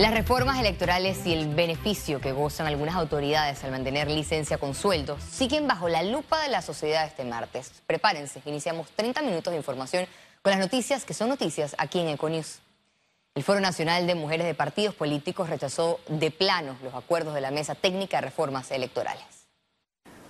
Las reformas electorales y el beneficio que gozan algunas autoridades al mantener licencia con sueldo siguen bajo la lupa de la sociedad este martes. Prepárense, iniciamos 30 minutos de información con las noticias que son noticias aquí en Econews. El Foro Nacional de Mujeres de Partidos Políticos rechazó de plano los acuerdos de la Mesa Técnica de Reformas Electorales.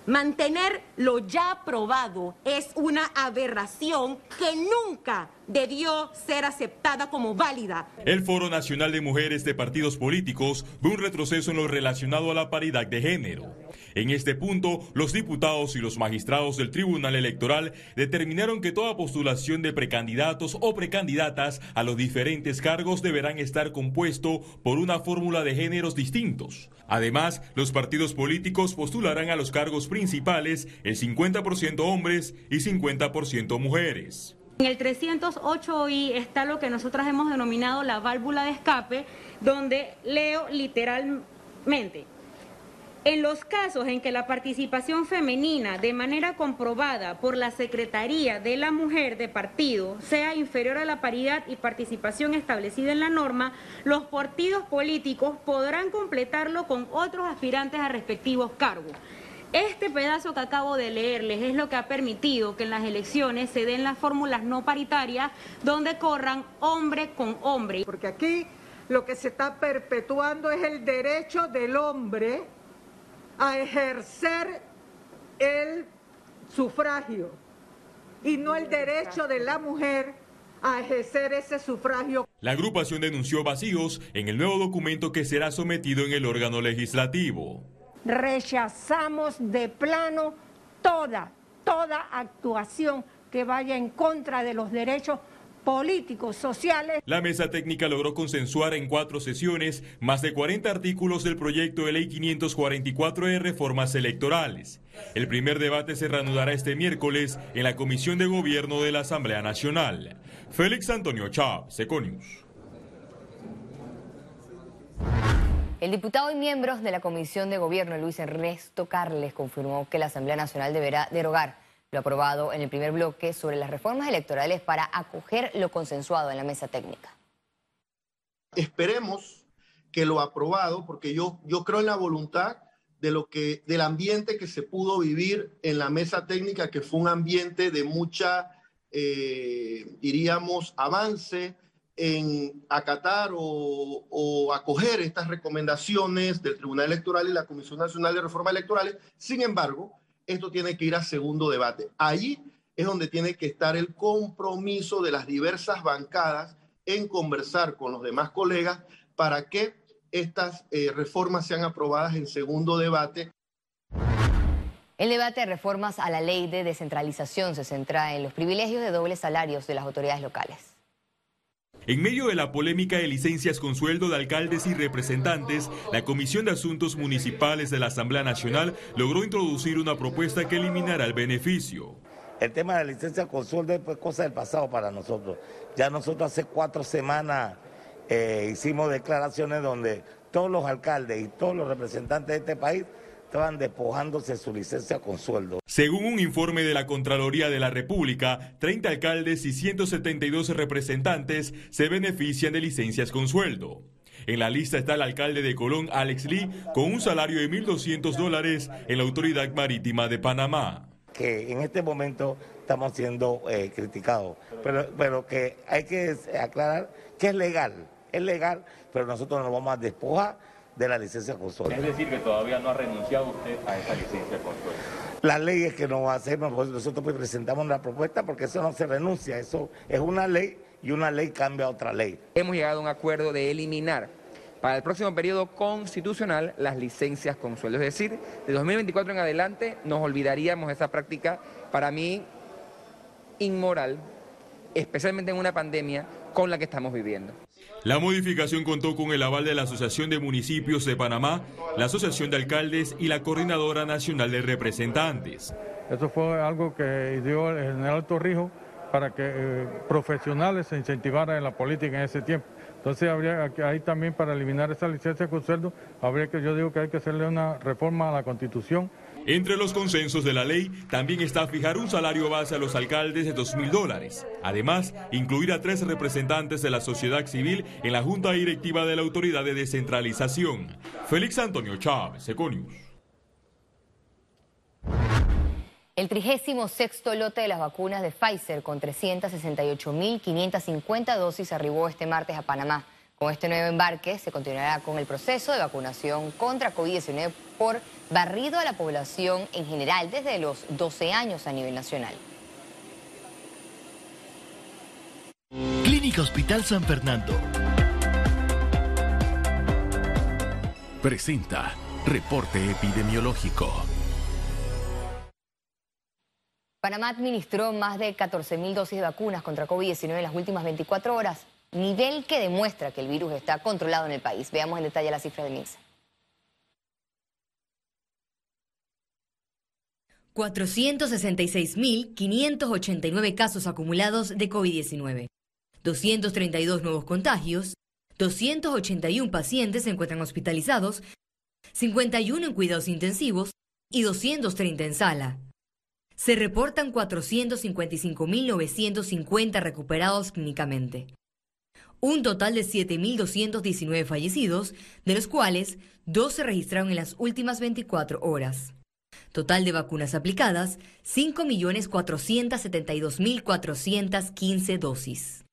Mantener lo ya aprobado es una aberración que nunca debió ser aceptada como válida. El Foro Nacional de Mujeres de Partidos Políticos ve un retroceso en lo relacionado a la paridad de género. En este punto, los diputados y los magistrados del Tribunal Electoral determinaron que toda postulación de precandidatos o precandidatas a los diferentes cargos deberán estar compuesto por una fórmula de géneros distintos. Además, los partidos políticos postularán a los cargos principales el 50% hombres y 50% mujeres. En el 308i está lo que nosotras hemos denominado la válvula de escape, donde leo literalmente, en los casos en que la participación femenina de manera comprobada por la Secretaría de la Mujer de partido sea inferior a la paridad y participación establecida en la norma, los partidos políticos podrán completarlo con otros aspirantes a respectivos cargos. Este pedazo que acabo de leerles es lo que ha permitido que en las elecciones se den las fórmulas no paritarias donde corran hombre con hombre. Porque aquí lo que se está perpetuando es el derecho del hombre a ejercer el sufragio y no el derecho de la mujer a ejercer ese sufragio. La agrupación denunció vacíos en el nuevo documento que será sometido en el órgano legislativo. Rechazamos de plano toda, toda actuación que vaya en contra de los derechos políticos, sociales. La mesa técnica logró consensuar en cuatro sesiones más de 40 artículos del proyecto de ley 544 de reformas electorales. El primer debate se reanudará este miércoles en la Comisión de Gobierno de la Asamblea Nacional. Félix Antonio Chávez, Econius. El diputado y miembros de la Comisión de Gobierno, Luis Ernesto Carles, confirmó que la Asamblea Nacional deberá derogar lo aprobado en el primer bloque sobre las reformas electorales para acoger lo consensuado en la mesa técnica. Esperemos que lo aprobado, porque yo, yo creo en la voluntad de lo que, del ambiente que se pudo vivir en la mesa técnica, que fue un ambiente de mucha, eh, diríamos, avance en acatar o, acoger estas recomendaciones del Tribunal Electoral y la Comisión Nacional de Reformas Electorales. Sin embargo, esto tiene que ir a segundo debate. Ahí es donde tiene que estar el compromiso de las diversas bancadas en conversar con los demás colegas para que estas eh, reformas sean aprobadas en segundo debate. El debate de reformas a la ley de descentralización se centra en los privilegios de dobles salarios de las autoridades locales. En medio de la polémica de licencias con sueldo de alcaldes y representantes, la Comisión de Asuntos Municipales de la Asamblea Nacional logró introducir una propuesta que eliminará el beneficio. El tema de la licencia con sueldo es cosa del pasado para nosotros. Ya nosotros hace cuatro semanas eh, hicimos declaraciones donde todos los alcaldes y todos los representantes de este país estaban despojándose su licencia con sueldo. Según un informe de la Contraloría de la República, 30 alcaldes y 172 representantes se benefician de licencias con sueldo. En la lista está el alcalde de Colón, Alex Lee, con un salario de 1.200 dólares en la Autoridad Marítima de Panamá. Que en este momento estamos siendo eh, criticados, pero, pero que hay que aclarar que es legal, es legal, pero nosotros nos vamos a despojar de la licencia con sueldo. Es decir, que todavía no ha renunciado usted a esa licencia con sueldo. La ley es que no va a hacer, nosotros pues presentamos la propuesta porque eso no se renuncia, eso es una ley y una ley cambia a otra ley. Hemos llegado a un acuerdo de eliminar para el próximo periodo constitucional las licencias con sueldo. Es decir, de 2024 en adelante nos olvidaríamos de esa práctica, para mí, inmoral, especialmente en una pandemia con la que estamos viviendo. La modificación contó con el aval de la Asociación de Municipios de Panamá, la Asociación de Alcaldes y la Coordinadora Nacional de Representantes. Eso fue algo que dio el general Torrijos para que eh, profesionales se incentivaran en la política en ese tiempo. Entonces habría ahí también para eliminar esa licencia con sueldo, habría que yo digo que hay que hacerle una reforma a la Constitución. Entre los consensos de la ley también está fijar un salario base a los alcaldes de 2 mil dólares. Además, incluir a tres representantes de la sociedad civil en la junta directiva de la autoridad de descentralización. Félix Antonio Chávez, Econius. El 36 lote de las vacunas de Pfizer con 368.550 dosis arribó este martes a Panamá. Con este nuevo embarque se continuará con el proceso de vacunación contra COVID-19 por barrido a la población en general desde los 12 años a nivel nacional. Clínica Hospital San Fernando. Presenta Reporte Epidemiológico. Panamá administró más de 14.000 dosis de vacunas contra COVID-19 en las últimas 24 horas, nivel que demuestra que el virus está controlado en el país. Veamos en detalle la cifra de MINSA. 466.589 casos acumulados de COVID-19, 232 nuevos contagios, 281 pacientes se encuentran hospitalizados, 51 en cuidados intensivos y 230 en sala. Se reportan 455.950 recuperados clínicamente. Un total de 7.219 fallecidos, de los cuales dos se registraron en las últimas 24 horas. Total de vacunas aplicadas, 5.472.415 dosis.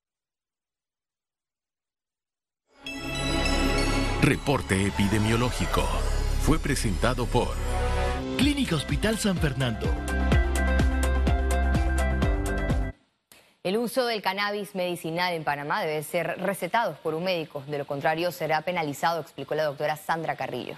Reporte epidemiológico. Fue presentado por Clínica Hospital San Fernando. El uso del cannabis medicinal en Panamá debe ser recetado por un médico, de lo contrario será penalizado, explicó la doctora Sandra Carrillo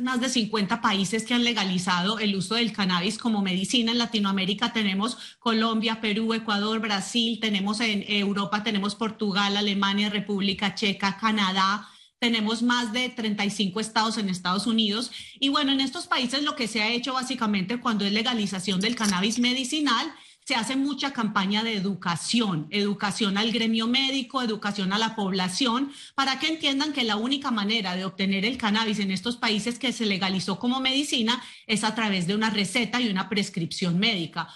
más de 50 países que han legalizado el uso del cannabis como medicina. En Latinoamérica tenemos Colombia, Perú, Ecuador, Brasil, tenemos en Europa, tenemos Portugal, Alemania, República Checa, Canadá. Tenemos más de 35 estados en Estados Unidos. Y bueno, en estos países lo que se ha hecho básicamente cuando es legalización del cannabis medicinal se hace mucha campaña de educación, educación al gremio médico, educación a la población, para que entiendan que la única manera de obtener el cannabis en estos países que se legalizó como medicina es a través de una receta y una prescripción médica.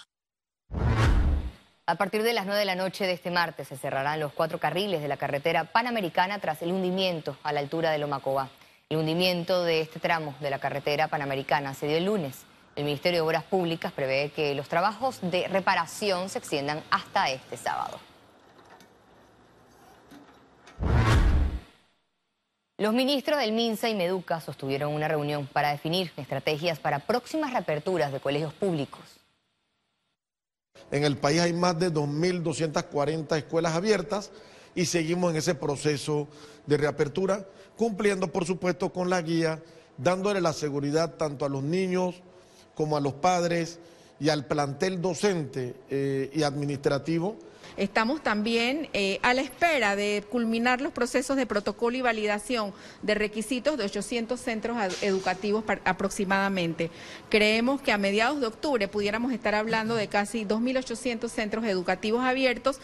A partir de las 9 de la noche de este martes se cerrarán los cuatro carriles de la carretera panamericana tras el hundimiento a la altura de Lomacobá. El hundimiento de este tramo de la carretera panamericana se dio el lunes. El Ministerio de Obras Públicas prevé que los trabajos de reparación se extiendan hasta este sábado. Los ministros del MINSA y Meduca sostuvieron una reunión para definir estrategias para próximas reaperturas de colegios públicos. En el país hay más de 2.240 escuelas abiertas y seguimos en ese proceso de reapertura, cumpliendo por supuesto con la guía, dándole la seguridad tanto a los niños, como a los padres y al plantel docente eh, y administrativo. Estamos también eh, a la espera de culminar los procesos de protocolo y validación de requisitos de 800 centros educativos aproximadamente. Creemos que a mediados de octubre pudiéramos estar hablando de casi 2.800 centros educativos abiertos,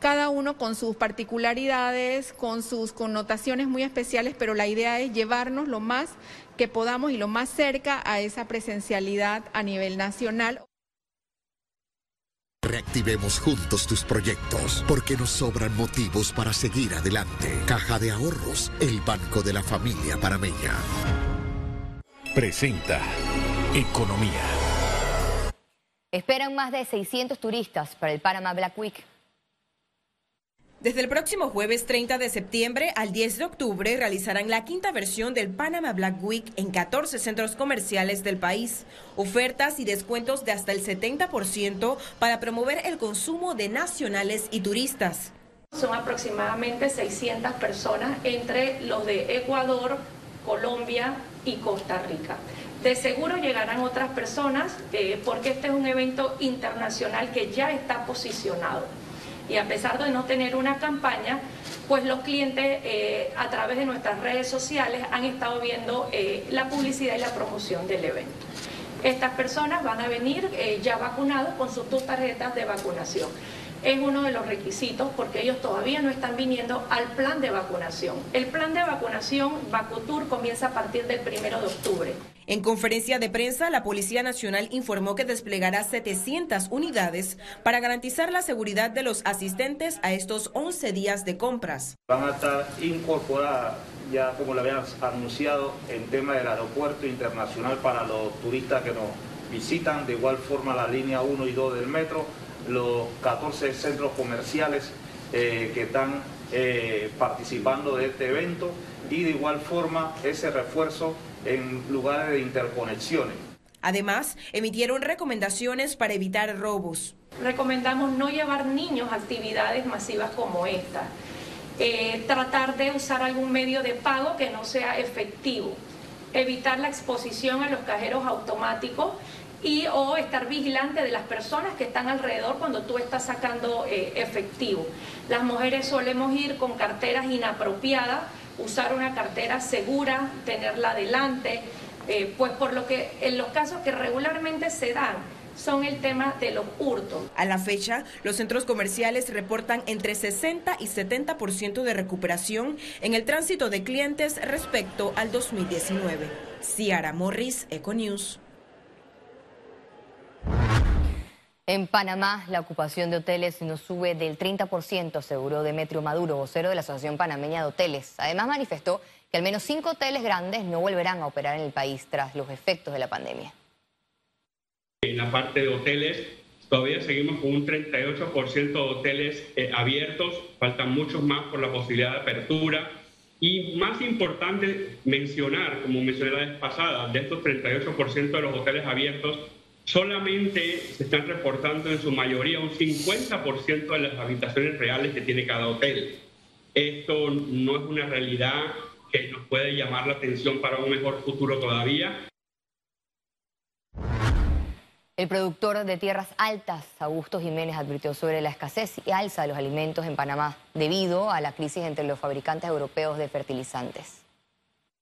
cada uno con sus particularidades, con sus connotaciones muy especiales, pero la idea es llevarnos lo más que podamos y lo más cerca a esa presencialidad a nivel nacional. Reactivemos juntos tus proyectos, porque nos sobran motivos para seguir adelante. Caja de Ahorros, el banco de la familia parameña. Presenta Economía. Esperan más de 600 turistas para el Panama Black Week. Desde el próximo jueves 30 de septiembre al 10 de octubre realizarán la quinta versión del Panama Black Week en 14 centros comerciales del país. Ofertas y descuentos de hasta el 70% para promover el consumo de nacionales y turistas. Son aproximadamente 600 personas entre los de Ecuador, Colombia y Costa Rica. De seguro llegarán otras personas eh, porque este es un evento internacional que ya está posicionado y a pesar de no tener una campaña, pues los clientes eh, a través de nuestras redes sociales han estado viendo eh, la publicidad y la promoción del evento. Estas personas van a venir eh, ya vacunados con sus dos tarjetas de vacunación. es uno de los requisitos porque ellos todavía no están viniendo al plan de vacunación. El plan de vacunación Vacutur comienza a partir del primero de octubre. En conferencia de prensa, la Policía Nacional informó que desplegará 700 unidades para garantizar la seguridad de los asistentes a estos 11 días de compras. Van a estar incorporadas, ya como lo habían anunciado, en tema del aeropuerto internacional para los turistas que nos visitan, de igual forma la línea 1 y 2 del metro, los 14 centros comerciales eh, que están eh, participando de este evento y de igual forma ese refuerzo en lugares de interconexiones. Además, emitieron recomendaciones para evitar robos. Recomendamos no llevar niños a actividades masivas como esta. Eh, tratar de usar algún medio de pago que no sea efectivo. Evitar la exposición a los cajeros automáticos y o estar vigilante de las personas que están alrededor cuando tú estás sacando eh, efectivo. Las mujeres solemos ir con carteras inapropiadas, usar una cartera segura, tenerla adelante, eh, pues por lo que en los casos que regularmente se dan, son el tema de los hurtos. A la fecha, los centros comerciales reportan entre 60 y 70% de recuperación en el tránsito de clientes respecto al 2019. Ciara Morris, Econews. En Panamá, la ocupación de hoteles no sube del 30%, aseguró Demetrio Maduro, vocero de la Asociación Panameña de Hoteles. Además, manifestó que al menos cinco hoteles grandes no volverán a operar en el país tras los efectos de la pandemia. En la parte de hoteles, todavía seguimos con un 38% de hoteles eh, abiertos, faltan muchos más por la posibilidad de apertura. Y más importante mencionar, como mencioné la vez pasada, de estos 38% de los hoteles abiertos, solamente se están reportando en su mayoría un 50% de las habitaciones reales que tiene cada hotel. Esto no es una realidad que nos puede llamar la atención para un mejor futuro todavía. El productor de tierras altas, Augusto Jiménez, advirtió sobre la escasez y alza de los alimentos en Panamá debido a la crisis entre los fabricantes europeos de fertilizantes.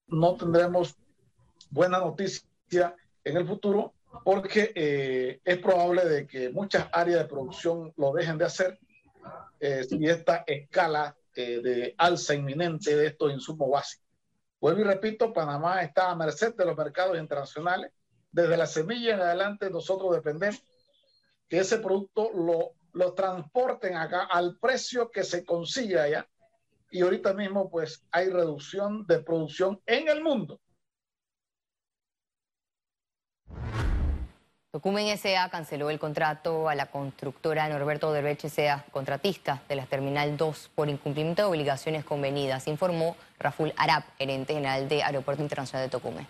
No tendremos buena noticia en el futuro porque eh, es probable de que muchas áreas de producción lo dejen de hacer eh, si esta escala eh, de alza inminente de estos insumos básicos. Vuelvo y repito, Panamá está a merced de los mercados internacionales. Desde la semilla en adelante nosotros dependemos que ese producto lo, lo transporten acá al precio que se consigue allá. Y ahorita mismo pues hay reducción de producción en el mundo Documen S.A. canceló el contrato a la constructora Norberto Odebrecht S.A., contratista de la Terminal 2, por incumplimiento de obligaciones convenidas, informó Raful Arab, gerente general de Aeropuerto Internacional de Tocumen.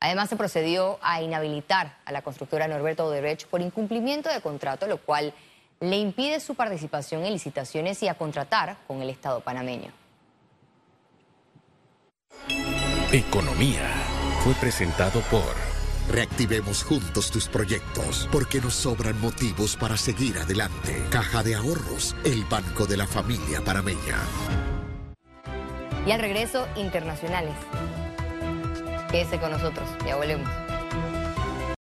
Además, se procedió a inhabilitar a la constructora Norberto Odebrecht por incumplimiento de contrato, lo cual le impide su participación en licitaciones y a contratar con el Estado panameño. Economía fue presentado por... Reactivemos juntos tus proyectos, porque nos sobran motivos para seguir adelante. Caja de Ahorros, el banco de la familia parameña. Y al regreso, internacionales. Quédese con nosotros, ya volvemos.